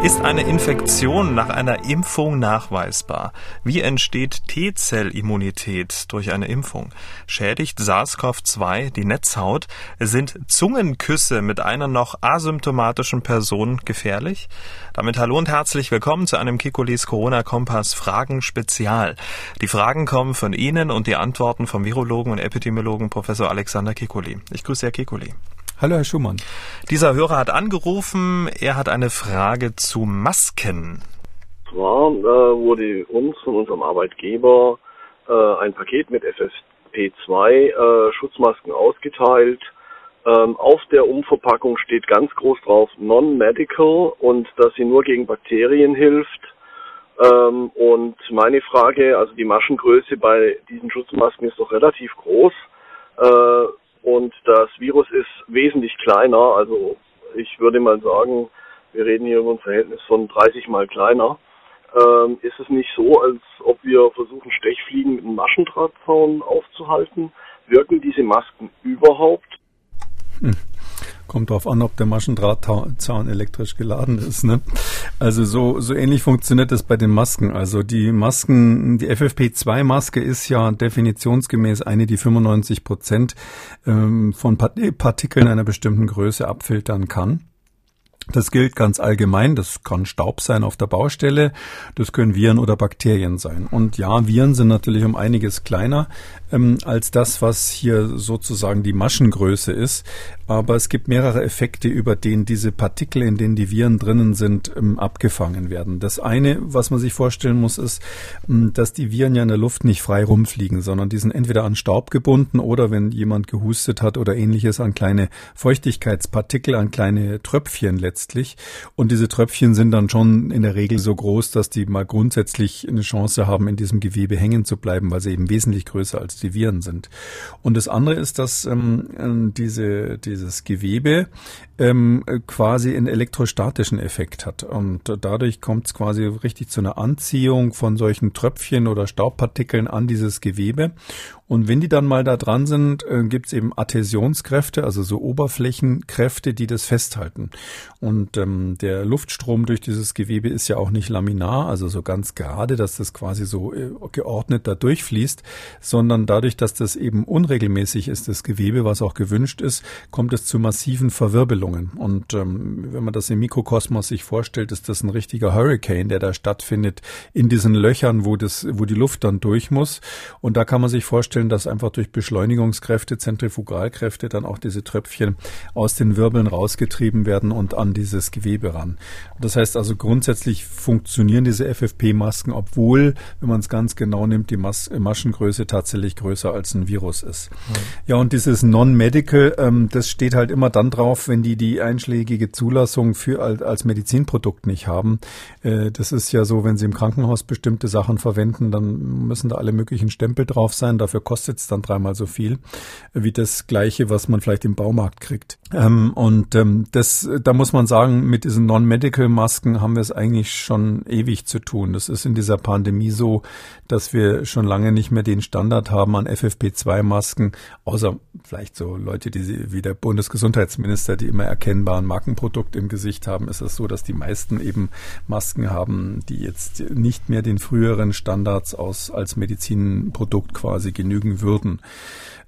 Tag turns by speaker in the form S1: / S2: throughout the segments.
S1: Ist eine Infektion nach einer Impfung nachweisbar? Wie entsteht T-Zellimmunität durch eine Impfung? Schädigt SARS-CoV-2 die Netzhaut? Sind Zungenküsse mit einer noch asymptomatischen Person gefährlich? Damit hallo und herzlich willkommen zu einem Kekulis Corona-Kompass Fragen Spezial. Die Fragen kommen von Ihnen und die Antworten vom Virologen und Epidemiologen Professor Alexander Kekuli. Ich grüße Herr Kekuli.
S2: Hallo, Herr Schumann.
S1: Dieser Hörer hat angerufen. Er hat eine Frage zu Masken.
S3: Zwar äh, wurde uns von unserem Arbeitgeber äh, ein Paket mit FFP2 äh, Schutzmasken ausgeteilt. Ähm, auf der Umverpackung steht ganz groß drauf Non-Medical und dass sie nur gegen Bakterien hilft. Ähm, und meine Frage, also die Maschengröße bei diesen Schutzmasken ist doch relativ groß. Und das Virus ist wesentlich kleiner. Also ich würde mal sagen, wir reden hier über ein Verhältnis von 30 mal kleiner. Ähm, ist es nicht so, als ob wir versuchen, Stechfliegen mit einem Maschendrahtzaun aufzuhalten? Wirken diese Masken überhaupt?
S2: Hm. Kommt darauf an, ob der Maschendrahtzaun elektrisch geladen ist. Ne? Also so, so ähnlich funktioniert das bei den Masken. Also die Masken, die FFP2-Maske ist ja definitionsgemäß eine, die 95 Prozent ähm, von Partikeln einer bestimmten Größe abfiltern kann. Das gilt ganz allgemein. Das kann Staub sein auf der Baustelle. Das können Viren oder Bakterien sein. Und ja, Viren sind natürlich um einiges kleiner ähm, als das, was hier sozusagen die Maschengröße ist. Aber es gibt mehrere Effekte, über denen diese Partikel, in denen die Viren drinnen sind, ähm, abgefangen werden. Das eine, was man sich vorstellen muss, ist, ähm, dass die Viren ja in der Luft nicht frei rumfliegen, sondern die sind entweder an Staub gebunden oder wenn jemand gehustet hat oder ähnliches an kleine Feuchtigkeitspartikel, an kleine Tröpfchen letztendlich letztlich. Und diese Tröpfchen sind dann schon in der Regel so groß, dass die mal grundsätzlich eine Chance haben, in diesem Gewebe hängen zu bleiben, weil sie eben wesentlich größer als die Viren sind. Und das andere ist, dass ähm, diese, dieses Gewebe ähm, quasi einen elektrostatischen Effekt hat. Und dadurch kommt es quasi richtig zu einer Anziehung von solchen Tröpfchen oder Staubpartikeln an dieses Gewebe. Und wenn die dann mal da dran sind, äh, gibt es eben Adhäsionskräfte, also so Oberflächenkräfte, die das festhalten. Und ähm, der Luftstrom durch dieses Gewebe ist ja auch nicht laminar, also so ganz gerade, dass das quasi so äh, geordnet da durchfließt, sondern dadurch, dass das eben unregelmäßig ist, das Gewebe, was auch gewünscht ist, kommt es zu massiven Verwirbelungen. Und ähm, wenn man das im Mikrokosmos sich vorstellt, ist das ein richtiger Hurricane, der da stattfindet in diesen Löchern, wo das, wo die Luft dann durch muss. Und da kann man sich vorstellen, vorstellen, dass einfach durch Beschleunigungskräfte, Zentrifugalkräfte dann auch diese Tröpfchen aus den Wirbeln rausgetrieben werden und an dieses Gewebe ran. Das heißt also grundsätzlich funktionieren diese FFP-Masken, obwohl, wenn man es ganz genau nimmt, die Mas Maschengröße tatsächlich größer als ein Virus ist. Mhm. Ja, und dieses Non-Medical, ähm, das steht halt immer dann drauf, wenn die die einschlägige Zulassung für als Medizinprodukt nicht haben. Äh, das ist ja so, wenn sie im Krankenhaus bestimmte Sachen verwenden, dann müssen da alle möglichen Stempel drauf sein. Dafür kostet es dann dreimal so viel wie das gleiche, was man vielleicht im Baumarkt kriegt. Ähm, und ähm, das, da muss man sagen, mit diesen Non-Medical-Masken haben wir es eigentlich schon ewig zu tun. Das ist in dieser Pandemie so, dass wir schon lange nicht mehr den Standard haben an FFP2-Masken, außer vielleicht so Leute, die wie der Bundesgesundheitsminister, die immer erkennbaren Markenprodukt im Gesicht haben, ist es so, dass die meisten eben Masken haben, die jetzt nicht mehr den früheren Standards aus als Medizinprodukt quasi genügen würden.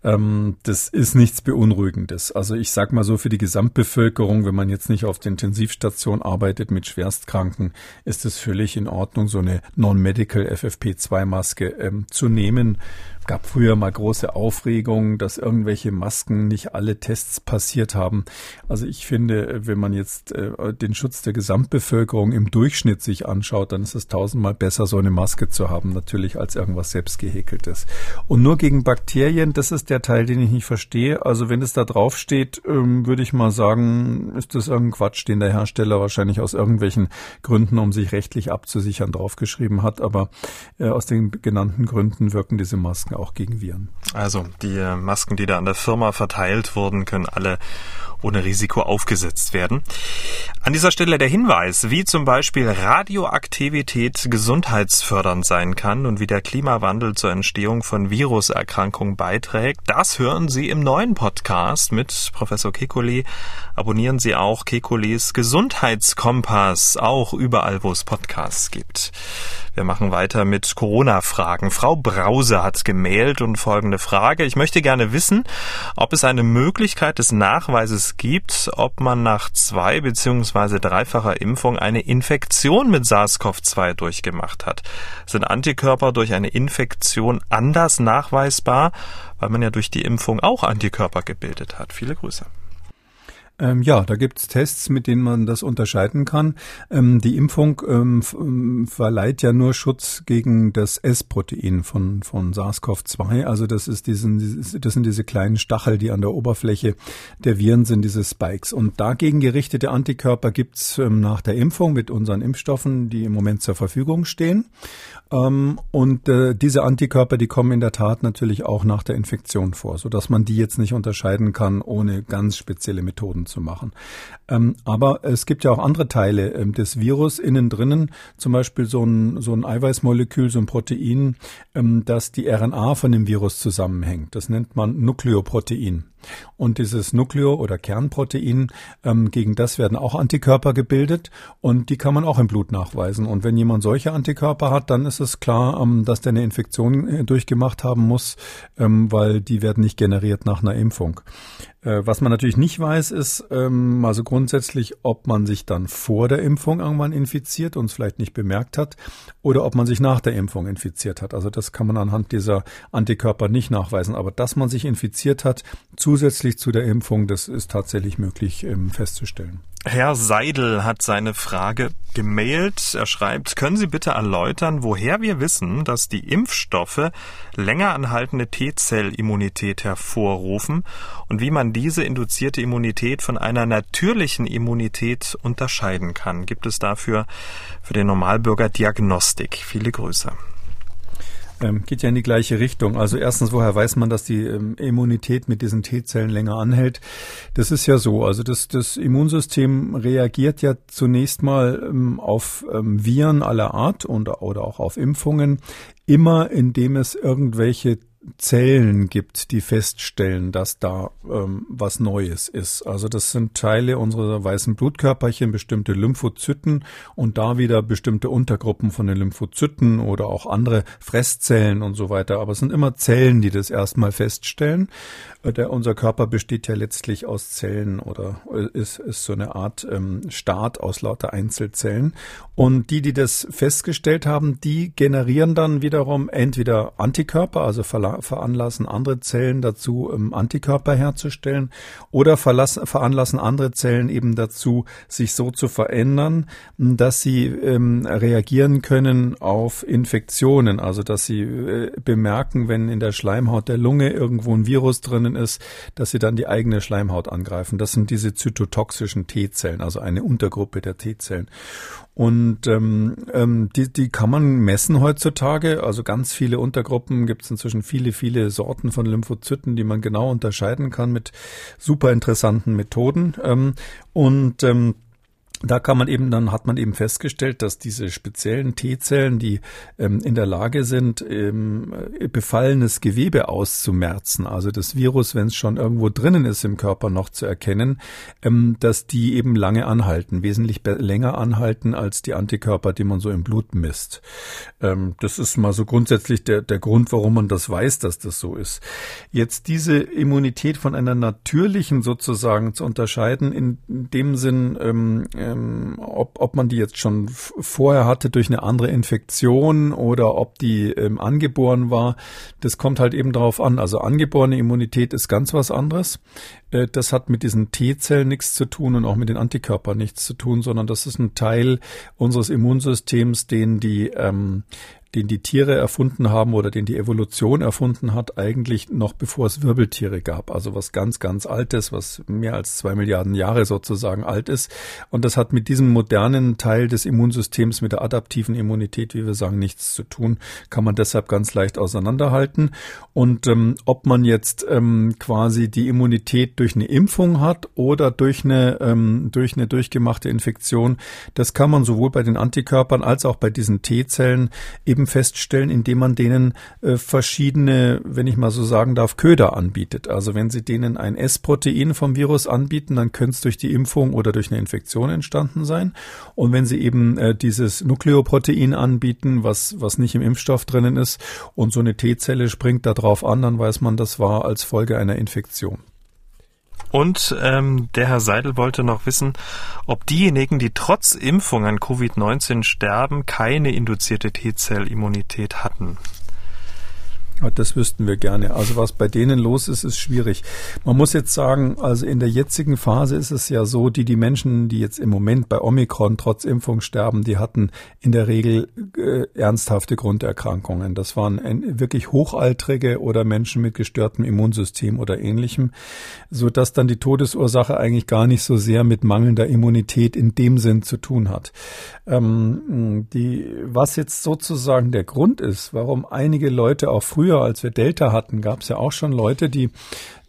S2: Ähm, das ist nichts Beunruhigendes. Also ich sag mal so, für die Gesamtbevölkerung, wenn man jetzt nicht auf der Intensivstation arbeitet mit Schwerstkranken, ist es völlig in Ordnung, so eine Non-Medical FFP2-Maske ähm, zu nehmen gab früher mal große Aufregung, dass irgendwelche Masken nicht alle Tests passiert haben. Also ich finde, wenn man jetzt äh, den Schutz der Gesamtbevölkerung im Durchschnitt sich anschaut, dann ist es tausendmal besser, so eine Maske zu haben, natürlich als irgendwas selbstgehäkeltes. Und nur gegen Bakterien, das ist der Teil, den ich nicht verstehe. Also wenn es da drauf steht, ähm, würde ich mal sagen, ist das irgendein Quatsch, den der Hersteller wahrscheinlich aus irgendwelchen Gründen, um sich rechtlich abzusichern, draufgeschrieben hat. Aber äh, aus den genannten Gründen wirken diese Masken auch gegen Viren.
S1: Also die Masken, die da an der Firma verteilt wurden, können alle ohne Risiko aufgesetzt werden. An dieser Stelle der Hinweis, wie zum Beispiel Radioaktivität gesundheitsfördernd sein kann und wie der Klimawandel zur Entstehung von Viruserkrankungen beiträgt. Das hören Sie im neuen Podcast mit Professor Kekulé. Abonnieren Sie auch Kekules Gesundheitskompass, auch überall, wo es Podcasts gibt. Wir machen weiter mit Corona-Fragen. Frau Brause hat gemailt und folgende Frage. Ich möchte gerne wissen, ob es eine Möglichkeit des Nachweises gibt, ob man nach zwei beziehungsweise dreifacher Impfung eine Infektion mit SARS-CoV-2 durchgemacht hat. Sind Antikörper durch eine Infektion anders nachweisbar, weil man ja durch die Impfung auch Antikörper gebildet hat? Viele Grüße.
S2: Ähm, ja, da gibt's Tests, mit denen man das unterscheiden kann. Ähm, die Impfung ähm, ähm verleiht ja nur Schutz gegen das S-Protein von, von SARS-CoV-2. Also das ist diesen, das sind diese kleinen Stachel, die an der Oberfläche der Viren sind, diese Spikes. Und dagegen gerichtete Antikörper gibt's ähm, nach der Impfung mit unseren Impfstoffen, die im Moment zur Verfügung stehen. Ähm, und äh, diese Antikörper, die kommen in der Tat natürlich auch nach der Infektion vor, so dass man die jetzt nicht unterscheiden kann, ohne ganz spezielle Methoden zu machen. Ähm, aber es gibt ja auch andere Teile ähm, des Virus innen drinnen, zum Beispiel so ein, so ein Eiweißmolekül, so ein Protein, ähm, das die RNA von dem Virus zusammenhängt. Das nennt man Nukleoprotein. Und dieses Nukleo- oder Kernprotein, ähm, gegen das werden auch Antikörper gebildet und die kann man auch im Blut nachweisen. Und wenn jemand solche Antikörper hat, dann ist es klar, ähm, dass der eine Infektion äh, durchgemacht haben muss, ähm, weil die werden nicht generiert nach einer Impfung. Äh, was man natürlich nicht weiß, ist ähm, also grundsätzlich, ob man sich dann vor der Impfung irgendwann infiziert und es vielleicht nicht bemerkt hat oder ob man sich nach der Impfung infiziert hat. Also das kann man anhand dieser Antikörper nicht nachweisen. Aber dass man sich infiziert hat, zusätzlich zu der Impfung, das ist tatsächlich möglich ähm, festzustellen.
S1: Herr Seidel hat seine Frage gemailt. Er schreibt, können Sie bitte erläutern, woher wir wissen, dass die Impfstoffe länger anhaltende T-Zell-Immunität hervorrufen und wie man diese induzierte Immunität von einer natürlichen Immunität unterscheiden kann? Gibt es dafür für den Normalbürger Diagnostik? Viele Grüße.
S2: Ähm, geht ja in die gleiche Richtung. Also erstens, woher weiß man, dass die ähm, Immunität mit diesen T-Zellen länger anhält? Das ist ja so. Also das, das Immunsystem reagiert ja zunächst mal ähm, auf ähm, Viren aller Art und, oder auch auf Impfungen, immer indem es irgendwelche Zellen gibt, die feststellen, dass da ähm, was Neues ist. Also das sind Teile unserer weißen Blutkörperchen, bestimmte Lymphozyten und da wieder bestimmte Untergruppen von den Lymphozyten oder auch andere Fresszellen und so weiter. Aber es sind immer Zellen, die das erstmal feststellen. Äh, der, unser Körper besteht ja letztlich aus Zellen oder ist, ist so eine Art ähm, Staat aus lauter Einzelzellen. Und die, die das festgestellt haben, die generieren dann wiederum entweder Antikörper, also veranlassen andere Zellen dazu, ähm, Antikörper herzustellen oder veranlassen andere Zellen eben dazu, sich so zu verändern, dass sie ähm, reagieren können auf Infektionen, also dass sie äh, bemerken, wenn in der Schleimhaut der Lunge irgendwo ein Virus drinnen ist, dass sie dann die eigene Schleimhaut angreifen. Das sind diese zytotoxischen T-Zellen, also eine Untergruppe der T-Zellen. Und ähm, ähm, die, die kann man messen heutzutage. Also ganz viele Untergruppen gibt es inzwischen viele, viele Sorten von Lymphozyten, die man genau unterscheiden kann mit super interessanten Methoden. Ähm, und ähm, da kann man eben, dann hat man eben festgestellt, dass diese speziellen T-Zellen, die ähm, in der Lage sind, ähm, befallenes Gewebe auszumerzen, also das Virus, wenn es schon irgendwo drinnen ist im Körper noch zu erkennen, ähm, dass die eben lange anhalten, wesentlich länger anhalten als die Antikörper, die man so im Blut misst. Ähm, das ist mal so grundsätzlich der, der Grund, warum man das weiß, dass das so ist. Jetzt diese Immunität von einer natürlichen sozusagen zu unterscheiden, in dem Sinn, ähm, ob, ob man die jetzt schon vorher hatte durch eine andere Infektion oder ob die ähm, angeboren war, das kommt halt eben darauf an. Also angeborene Immunität ist ganz was anderes. Äh, das hat mit diesen T-Zellen nichts zu tun und auch mit den Antikörpern nichts zu tun, sondern das ist ein Teil unseres Immunsystems, den die ähm, den die Tiere erfunden haben oder den die Evolution erfunden hat, eigentlich noch bevor es Wirbeltiere gab. Also was ganz, ganz Altes, was mehr als zwei Milliarden Jahre sozusagen alt ist. Und das hat mit diesem modernen Teil des Immunsystems, mit der adaptiven Immunität, wie wir sagen, nichts zu tun. Kann man deshalb ganz leicht auseinanderhalten. Und ähm, ob man jetzt ähm, quasi die Immunität durch eine Impfung hat oder durch eine, ähm, durch eine durchgemachte Infektion, das kann man sowohl bei den Antikörpern als auch bei diesen T-Zellen eben eben feststellen, indem man denen äh, verschiedene, wenn ich mal so sagen darf, Köder anbietet. Also wenn Sie denen ein S-Protein vom Virus anbieten, dann könnte es durch die Impfung oder durch eine Infektion entstanden sein. Und wenn Sie eben äh, dieses Nukleoprotein anbieten, was, was nicht im Impfstoff drinnen ist, und so eine T-Zelle springt da drauf an, dann weiß man, das war als Folge einer Infektion.
S1: Und ähm, der Herr Seidel wollte noch wissen, ob diejenigen, die trotz Impfung an Covid-19 sterben, keine induzierte T-Zellimmunität hatten.
S2: Das wüssten wir gerne. Also was bei denen los ist, ist schwierig. Man muss jetzt sagen, also in der jetzigen Phase ist es ja so, die die Menschen, die jetzt im Moment bei Omikron trotz Impfung sterben, die hatten in der Regel äh, ernsthafte Grunderkrankungen. Das waren ein, wirklich hochaltrige oder Menschen mit gestörtem Immunsystem oder ähnlichem, so dass dann die Todesursache eigentlich gar nicht so sehr mit mangelnder Immunität in dem Sinn zu tun hat. Ähm, die, was jetzt sozusagen der Grund ist, warum einige Leute auch früher früher, als wir Delta hatten, gab es ja auch schon Leute, die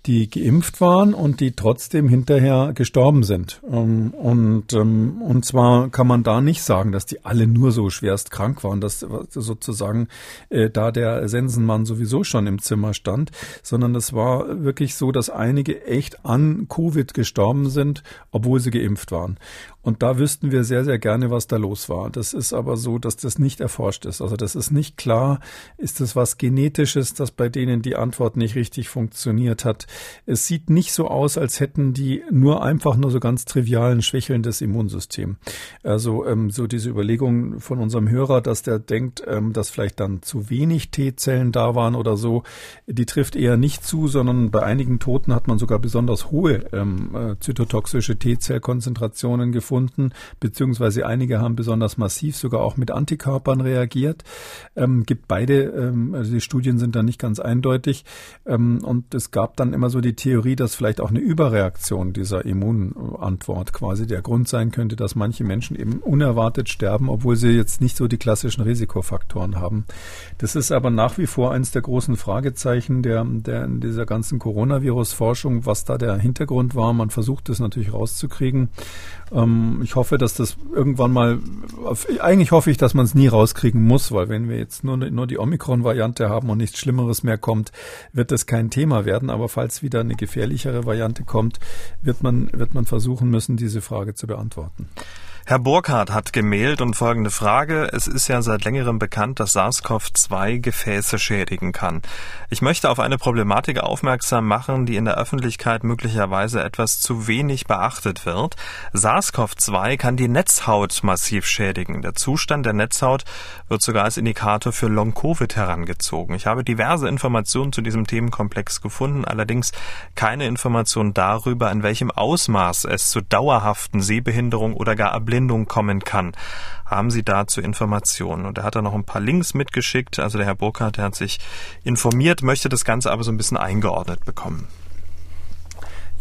S2: die geimpft waren und die trotzdem hinterher gestorben sind. Ähm, und, ähm, und zwar kann man da nicht sagen, dass die alle nur so schwerst krank waren, dass sozusagen äh, da der Sensenmann sowieso schon im Zimmer stand, sondern es war wirklich so, dass einige echt an Covid gestorben sind, obwohl sie geimpft waren. Und da wüssten wir sehr, sehr gerne, was da los war. Das ist aber so, dass das nicht erforscht ist. Also das ist nicht klar. Ist das was Genetisches, das bei denen die Antwort nicht richtig funktioniert hat? Es sieht nicht so aus, als hätten die nur einfach nur so ganz trivialen schwächelndes Immunsystem. Also ähm, so diese Überlegung von unserem Hörer, dass der denkt, ähm, dass vielleicht dann zu wenig T-Zellen da waren oder so, die trifft eher nicht zu, sondern bei einigen Toten hat man sogar besonders hohe ähm, äh, zytotoxische T-Zellkonzentrationen gefunden, beziehungsweise einige haben besonders massiv sogar auch mit Antikörpern reagiert. Ähm, gibt beide, ähm, also die Studien sind da nicht ganz eindeutig. Ähm, und es gab dann immer so die Theorie, dass vielleicht auch eine Überreaktion dieser Immunantwort quasi der Grund sein könnte, dass manche Menschen eben unerwartet sterben, obwohl sie jetzt nicht so die klassischen Risikofaktoren haben. Das ist aber nach wie vor eines der großen Fragezeichen der, der in dieser ganzen Coronavirus-Forschung, was da der Hintergrund war. Man versucht es natürlich rauszukriegen. Ähm, ich hoffe, dass das irgendwann mal, eigentlich hoffe ich, dass man es nie rauskriegen muss, weil wenn wir jetzt nur, nur die Omikron-Variante haben und nichts Schlimmeres mehr kommt, wird das kein Thema werden. Aber falls wieder eine gefährlichere Variante kommt, wird man, wird man versuchen müssen, diese Frage zu beantworten.
S1: Herr Burkhardt hat gemailt und folgende Frage. Es ist ja seit längerem bekannt, dass SARS-CoV-2 Gefäße schädigen kann. Ich möchte auf eine Problematik aufmerksam machen, die in der Öffentlichkeit möglicherweise etwas zu wenig beachtet wird. SARS-CoV-2 kann die Netzhaut massiv schädigen. Der Zustand der Netzhaut wird sogar als Indikator für Long-Covid herangezogen. Ich habe diverse Informationen zu diesem Themenkomplex gefunden, allerdings keine Informationen darüber, in welchem Ausmaß es zu dauerhaften Sehbehinderungen oder gar Erblindung kommen kann. Haben Sie dazu Informationen? Und er hat da noch ein paar Links mitgeschickt. Also der Herr Burkhardt, der hat sich informiert, möchte das Ganze aber so ein bisschen eingeordnet bekommen.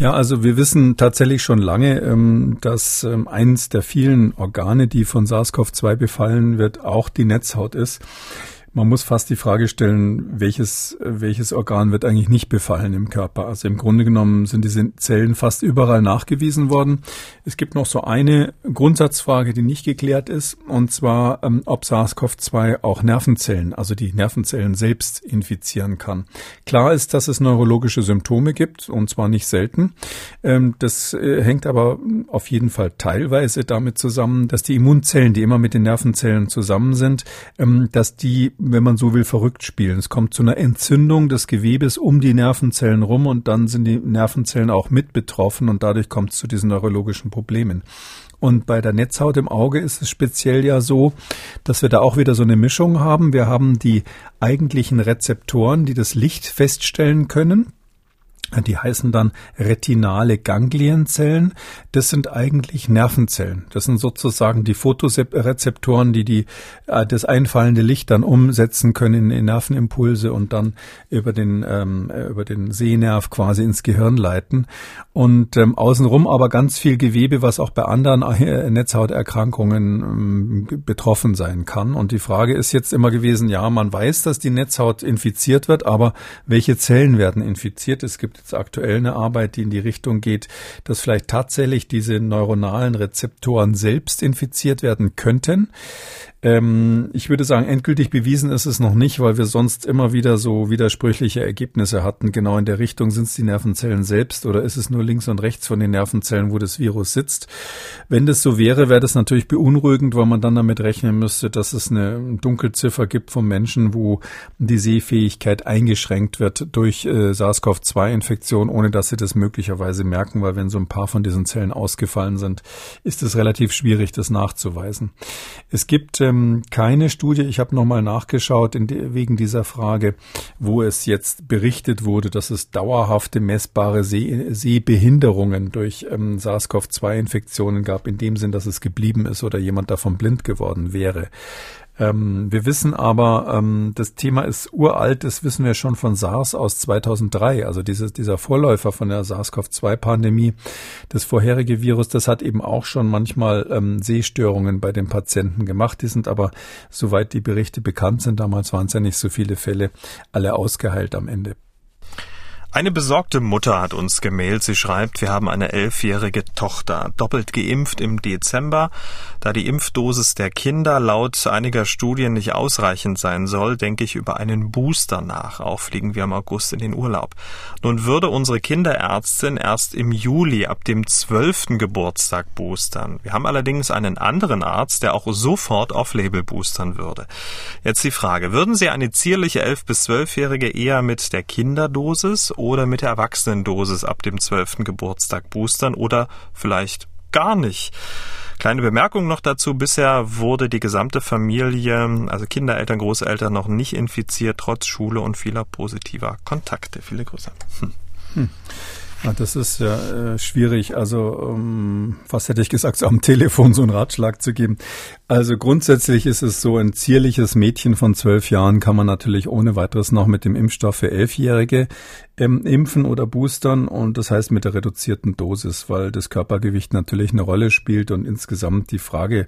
S2: Ja, also wir wissen tatsächlich schon lange, ähm, dass ähm, eins der vielen Organe, die von SARS-CoV-2 befallen wird, auch die Netzhaut ist. Man muss fast die Frage stellen, welches, welches Organ wird eigentlich nicht befallen im Körper. Also im Grunde genommen sind diese Zellen fast überall nachgewiesen worden. Es gibt noch so eine Grundsatzfrage, die nicht geklärt ist, und zwar, ähm, ob SARS-CoV-2 auch Nervenzellen, also die Nervenzellen selbst infizieren kann. Klar ist, dass es neurologische Symptome gibt, und zwar nicht selten. Ähm, das äh, hängt aber auf jeden Fall teilweise damit zusammen, dass die Immunzellen, die immer mit den Nervenzellen zusammen sind, ähm, dass die wenn man so will, verrückt spielen. Es kommt zu einer Entzündung des Gewebes um die Nervenzellen rum und dann sind die Nervenzellen auch mit betroffen und dadurch kommt es zu diesen neurologischen Problemen. Und bei der Netzhaut im Auge ist es speziell ja so, dass wir da auch wieder so eine Mischung haben. Wir haben die eigentlichen Rezeptoren, die das Licht feststellen können. Die heißen dann retinale Ganglienzellen. Das sind eigentlich Nervenzellen. Das sind sozusagen die Fotorezeptoren, die, die äh, das einfallende Licht dann umsetzen können in Nervenimpulse und dann über den, ähm, äh, über den Sehnerv quasi ins Gehirn leiten. Und ähm, außenrum aber ganz viel Gewebe, was auch bei anderen äh, Netzhauterkrankungen ähm, betroffen sein kann. Und die Frage ist jetzt immer gewesen, ja, man weiß, dass die Netzhaut infiziert wird, aber welche Zellen werden infiziert? Es gibt jetzt aktuell eine Arbeit, die in die Richtung geht, dass vielleicht tatsächlich diese neuronalen Rezeptoren selbst infiziert werden könnten. Ähm, ich würde sagen, endgültig bewiesen ist es noch nicht, weil wir sonst immer wieder so widersprüchliche Ergebnisse hatten. Genau in der Richtung sind es die Nervenzellen selbst oder ist es nur links und rechts von den Nervenzellen, wo das Virus sitzt. Wenn das so wäre, wäre das natürlich beunruhigend, weil man dann damit rechnen müsste, dass es eine Dunkelziffer gibt von Menschen, wo die Sehfähigkeit eingeschränkt wird durch äh, SARS-CoV-2-Infektion, ohne dass sie das möglicherweise merken, weil wenn so ein paar von diesen Zellen ausgefallen sind, ist es relativ schwierig, das nachzuweisen. Es gibt äh, ähm, keine Studie, ich habe nochmal nachgeschaut die, wegen dieser Frage, wo es jetzt berichtet wurde, dass es dauerhafte messbare Seh Sehbehinderungen durch ähm, SARS-CoV-2-Infektionen gab, in dem Sinn, dass es geblieben ist oder jemand davon blind geworden wäre. Ähm, wir wissen aber, ähm, das Thema ist uralt, das wissen wir schon von SARS aus 2003. Also dieses, dieser Vorläufer von der SARS-CoV-2-Pandemie, das vorherige Virus, das hat eben auch schon manchmal ähm, Sehstörungen bei den Patienten gemacht. Die sind aber, soweit die Berichte bekannt sind, damals waren es ja nicht so viele Fälle, alle ausgeheilt am Ende.
S1: Eine besorgte Mutter hat uns gemailt. Sie schreibt, wir haben eine elfjährige Tochter, doppelt geimpft im Dezember. Da die Impfdosis der Kinder laut einiger Studien nicht ausreichend sein soll, denke ich über einen Booster nach. Auch fliegen wir im August in den Urlaub. Nun würde unsere Kinderärztin erst im Juli ab dem zwölften Geburtstag boostern. Wir haben allerdings einen anderen Arzt, der auch sofort off-label boostern würde. Jetzt die Frage, würden Sie eine zierliche elf- bis zwölfjährige eher mit der Kinderdosis oder mit der Erwachsenendosis ab dem zwölften Geburtstag boostern oder vielleicht gar nicht. Kleine Bemerkung noch dazu. Bisher wurde die gesamte Familie, also Kinder, Eltern, Großeltern, noch nicht infiziert, trotz Schule und vieler positiver Kontakte. Viele Grüße. Hm. Hm.
S2: Ja, das ist ja äh, schwierig. Also um, was hätte ich gesagt, so am Telefon so einen Ratschlag zu geben. Also grundsätzlich ist es so, ein zierliches Mädchen von zwölf Jahren kann man natürlich ohne weiteres noch mit dem Impfstoff für Elfjährige ähm, impfen oder boostern und das heißt mit der reduzierten Dosis, weil das Körpergewicht natürlich eine Rolle spielt und insgesamt die Frage,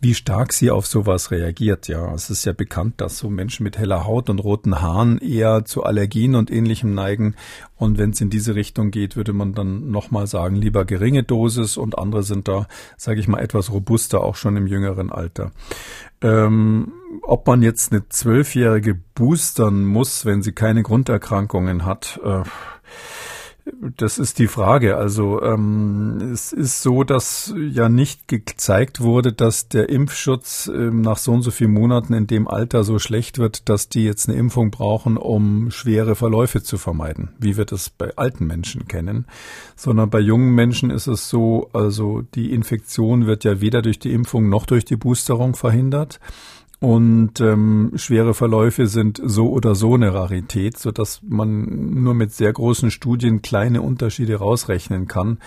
S2: wie stark sie auf sowas reagiert. Ja, es ist ja bekannt, dass so Menschen mit heller Haut und roten Haaren eher zu Allergien und ähnlichem neigen und wenn es in diese Richtung geht, würde man dann nochmal sagen, lieber geringe Dosis und andere sind da, sage ich mal, etwas robuster, auch schon im jüngeren Alter. Ähm, ob man jetzt eine Zwölfjährige boostern muss, wenn sie keine Grunderkrankungen hat, äh, das ist die Frage. Also ähm, es ist so, dass ja nicht gezeigt wurde, dass der Impfschutz ähm, nach so und so vielen Monaten in dem Alter so schlecht wird, dass die jetzt eine Impfung brauchen, um schwere Verläufe zu vermeiden, wie wir das bei alten Menschen kennen. Sondern bei jungen Menschen ist es so, also die Infektion wird ja weder durch die Impfung noch durch die Boosterung verhindert. Und ähm, schwere Verläufe sind so oder so eine Rarität, so dass man nur mit sehr großen Studien kleine Unterschiede rausrechnen kann.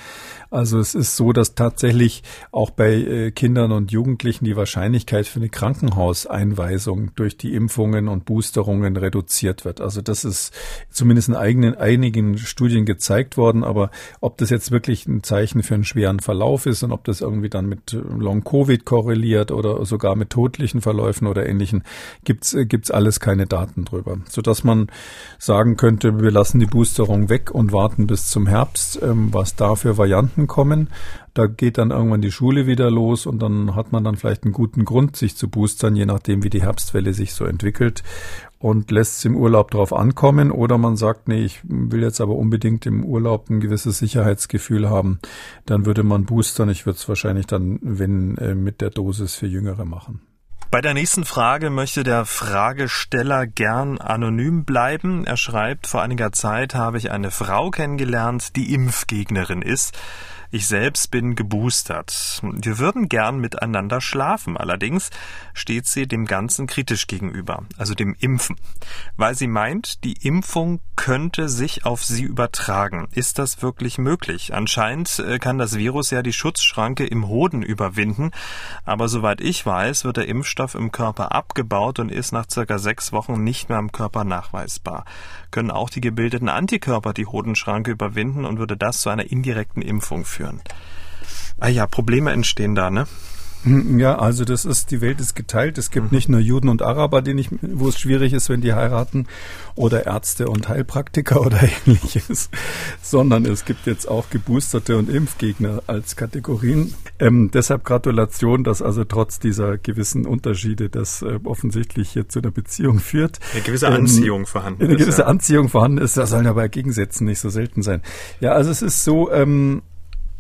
S2: Also es ist so, dass tatsächlich auch bei äh, Kindern und Jugendlichen die Wahrscheinlichkeit für eine Krankenhauseinweisung durch die Impfungen und Boosterungen reduziert wird. Also das ist zumindest in eigenen, einigen Studien gezeigt worden. Aber ob das jetzt wirklich ein Zeichen für einen schweren Verlauf ist und ob das irgendwie dann mit Long-Covid korreliert oder sogar mit todlichen Verläufen oder ähnlichen, gibt's äh, gibt's alles keine Daten drüber. Sodass man sagen könnte, wir lassen die Boosterung weg und warten bis zum Herbst, ähm, was da für Varianten kommen. Da geht dann irgendwann die Schule wieder los und dann hat man dann vielleicht einen guten Grund, sich zu boostern, je nachdem, wie die Herbstwelle sich so entwickelt und lässt es im Urlaub drauf ankommen oder man sagt, nee, ich will jetzt aber unbedingt im Urlaub ein gewisses Sicherheitsgefühl haben, dann würde man boostern. Ich würde es wahrscheinlich dann, wenn, äh, mit der Dosis für Jüngere machen.
S1: Bei der nächsten Frage möchte der Fragesteller gern anonym bleiben. Er schreibt, vor einiger Zeit habe ich eine Frau kennengelernt, die Impfgegnerin ist. Ich selbst bin geboostert. Wir würden gern miteinander schlafen. Allerdings steht sie dem Ganzen kritisch gegenüber, also dem Impfen, weil sie meint, die Impfung könnte sich auf sie übertragen. Ist das wirklich möglich? Anscheinend äh, kann das Virus ja die Schutzschranke im Hoden überwinden, aber soweit ich weiß, wird der Impfstoff im Körper abgebaut und ist nach circa sechs Wochen nicht mehr im Körper nachweisbar. Können auch die gebildeten Antikörper die Hodenschranke überwinden und würde das zu einer indirekten Impfung führen? Ah ja, Probleme entstehen da, ne?
S2: Hm, ja, also das ist, die Welt ist geteilt. Es gibt mhm. nicht nur Juden und Araber, die nicht, wo es schwierig ist, wenn die heiraten, oder Ärzte und Heilpraktiker oder ähnliches, sondern es gibt jetzt auch Geboosterte und Impfgegner als Kategorien. Ähm, deshalb Gratulation, dass also trotz dieser gewissen Unterschiede das äh, offensichtlich hier zu einer Beziehung führt.
S1: Eine gewisse Anziehung ähm, vorhanden
S2: ist. Eine gewisse ja. Anziehung vorhanden ist, das sollen ja bei Gegensätzen nicht so selten sein. Ja, also es ist so, ähm, hm,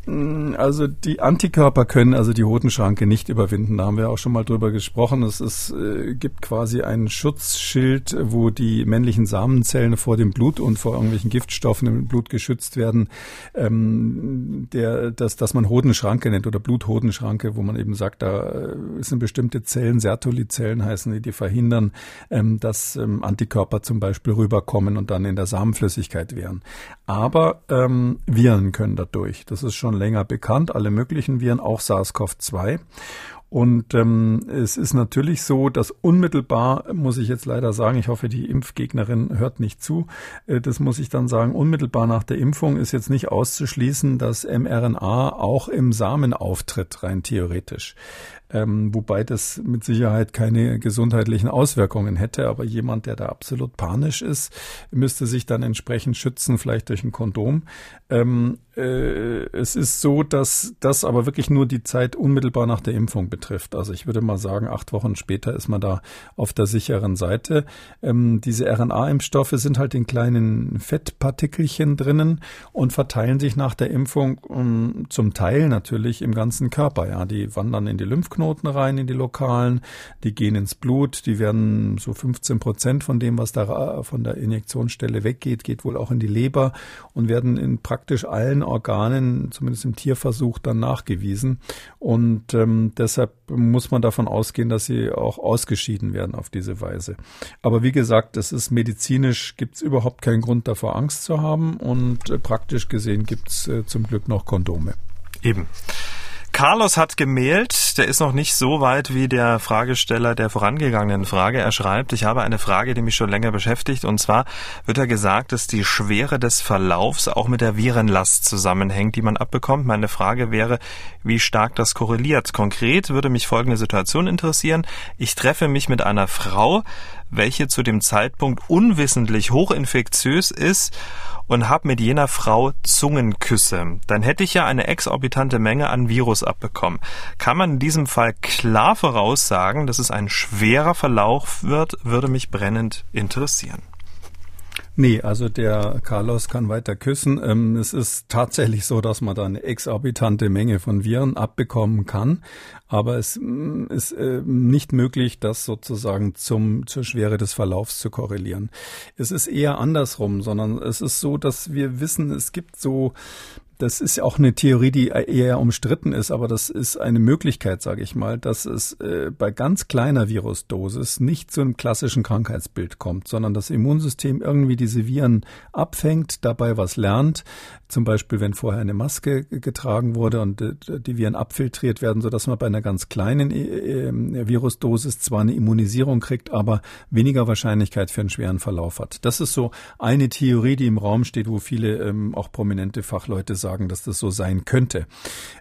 S2: also die Antikörper können also die Hodenschranke nicht überwinden. Da haben wir auch schon mal drüber gesprochen. Es ist, äh, gibt quasi ein Schutzschild, wo die männlichen Samenzellen vor dem Blut und vor irgendwelchen Giftstoffen im Blut geschützt werden, ähm, der, das, das man Hodenschranke nennt oder Bluthodenschranke, wo man eben sagt, da äh, sind bestimmte Zellen, Sertoli-Zellen heißen die, die verhindern, ähm, dass ähm, Antikörper zum Beispiel rüberkommen und dann in der Samenflüssigkeit wären. Aber ähm, Viren können dadurch. Das ist schon länger bekannt, alle möglichen Viren, auch SARS-CoV-2. Und ähm, es ist natürlich so, dass unmittelbar, muss ich jetzt leider sagen, ich hoffe, die Impfgegnerin hört nicht zu, äh, das muss ich dann sagen, unmittelbar nach der Impfung ist jetzt nicht auszuschließen, dass mRNA auch im Samen auftritt, rein theoretisch ähm, wobei das mit Sicherheit keine gesundheitlichen Auswirkungen hätte. Aber jemand, der da absolut panisch ist, müsste sich dann entsprechend schützen, vielleicht durch ein Kondom. Ähm, äh, es ist so, dass das aber wirklich nur die Zeit unmittelbar nach der Impfung betrifft. Also ich würde mal sagen, acht Wochen später ist man da auf der sicheren Seite. Ähm, diese RNA-Impfstoffe sind halt in kleinen Fettpartikelchen drinnen und verteilen sich nach der Impfung um, ähm, zum Teil natürlich im ganzen Körper. Ja, die wandern in die Lymphknoten rein, in die lokalen, die gehen ins Blut, die werden so 15 Prozent von dem, was da von der Injektionsstelle weggeht, geht wohl auch in die Leber und werden in praktisch allen Organen, zumindest im Tierversuch, dann nachgewiesen. Und ähm, deshalb muss man davon ausgehen, dass sie auch ausgeschieden werden auf diese Weise. Aber wie gesagt, es ist medizinisch, gibt es überhaupt keinen Grund davor, Angst zu haben. Und äh, praktisch gesehen gibt es äh, zum Glück noch Kondome.
S1: Eben. Carlos hat gemailt. Der ist noch nicht so weit wie der Fragesteller der vorangegangenen Frage. Er schreibt, ich habe eine Frage, die mich schon länger beschäftigt. Und zwar wird er gesagt, dass die Schwere des Verlaufs auch mit der Virenlast zusammenhängt, die man abbekommt. Meine Frage wäre, wie stark das korreliert. Konkret würde mich folgende Situation interessieren. Ich treffe mich mit einer Frau, welche zu dem Zeitpunkt unwissentlich hochinfektiös ist und habe mit jener Frau Zungenküsse. Dann hätte ich ja eine exorbitante Menge an Virus abbekommen. Kann man in diesem Fall klar voraussagen, dass es ein schwerer Verlauf wird, würde mich brennend interessieren.
S2: Nee, also der Carlos kann weiter küssen. Ähm, es ist tatsächlich so, dass man da eine exorbitante Menge von Viren abbekommen kann, aber es mm, ist äh, nicht möglich, das sozusagen zum, zur Schwere des Verlaufs zu korrelieren. Es ist eher andersrum, sondern es ist so, dass wir wissen, es gibt so das ist ja auch eine Theorie, die eher umstritten ist, aber das ist eine Möglichkeit, sage ich mal, dass es äh, bei ganz kleiner Virusdosis nicht zu einem klassischen Krankheitsbild kommt, sondern das Immunsystem irgendwie diese Viren abfängt, dabei was lernt, zum Beispiel, wenn vorher eine Maske getragen wurde und äh, die Viren abfiltriert werden, so dass man bei einer ganz kleinen äh, äh, Virusdosis zwar eine Immunisierung kriegt, aber weniger Wahrscheinlichkeit für einen schweren Verlauf hat. Das ist so eine Theorie, die im Raum steht, wo viele ähm, auch prominente Fachleute sagen, dass das so sein könnte.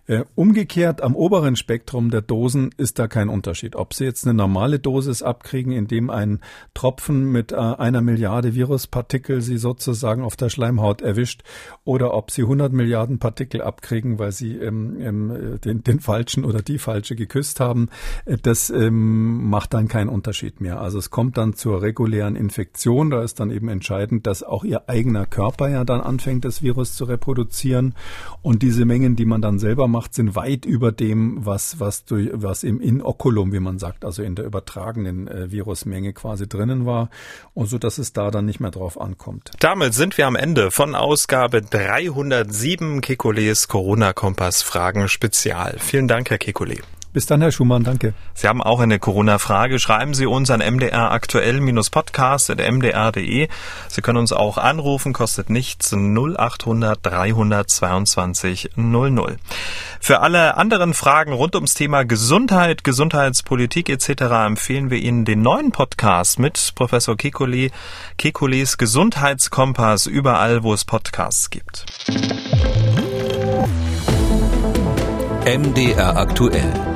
S2: Äh, umgekehrt am oberen Spektrum der Dosen ist da kein Unterschied. Ob Sie jetzt eine normale Dosis abkriegen, indem ein Tropfen mit äh, einer Milliarde Viruspartikel Sie sozusagen auf der Schleimhaut erwischt oder ob sie 100 Milliarden Partikel abkriegen, weil sie ähm, ähm, den, den falschen oder die falsche geküsst haben, äh, das ähm, macht dann keinen Unterschied mehr. Also es kommt dann zur regulären Infektion. Da ist dann eben entscheidend, dass auch ihr eigener Körper ja dann anfängt, das Virus zu reproduzieren. Und diese Mengen, die man dann selber macht, sind weit über dem, was, was, durch, was im Inokulum, wie man sagt, also in der übertragenen äh, Virusmenge quasi drinnen war. Und so, dass es da dann nicht mehr drauf ankommt.
S1: Damit sind wir am Ende von Ausgabe 3 307 Kekules Corona-Kompass-Fragen Spezial. Vielen Dank, Herr Kekulé.
S2: Bis dann, Herr Schumann, danke.
S1: Sie haben auch eine Corona-Frage. Schreiben Sie uns an mdraktuell-podcast.mdr.de. Sie können uns auch anrufen, kostet nichts 0800 322 00. Für alle anderen Fragen rund ums Thema Gesundheit, Gesundheitspolitik etc. empfehlen wir Ihnen den neuen Podcast mit Professor Kekulé, Kekules Gesundheitskompass überall, wo es Podcasts gibt.
S4: MDR aktuell.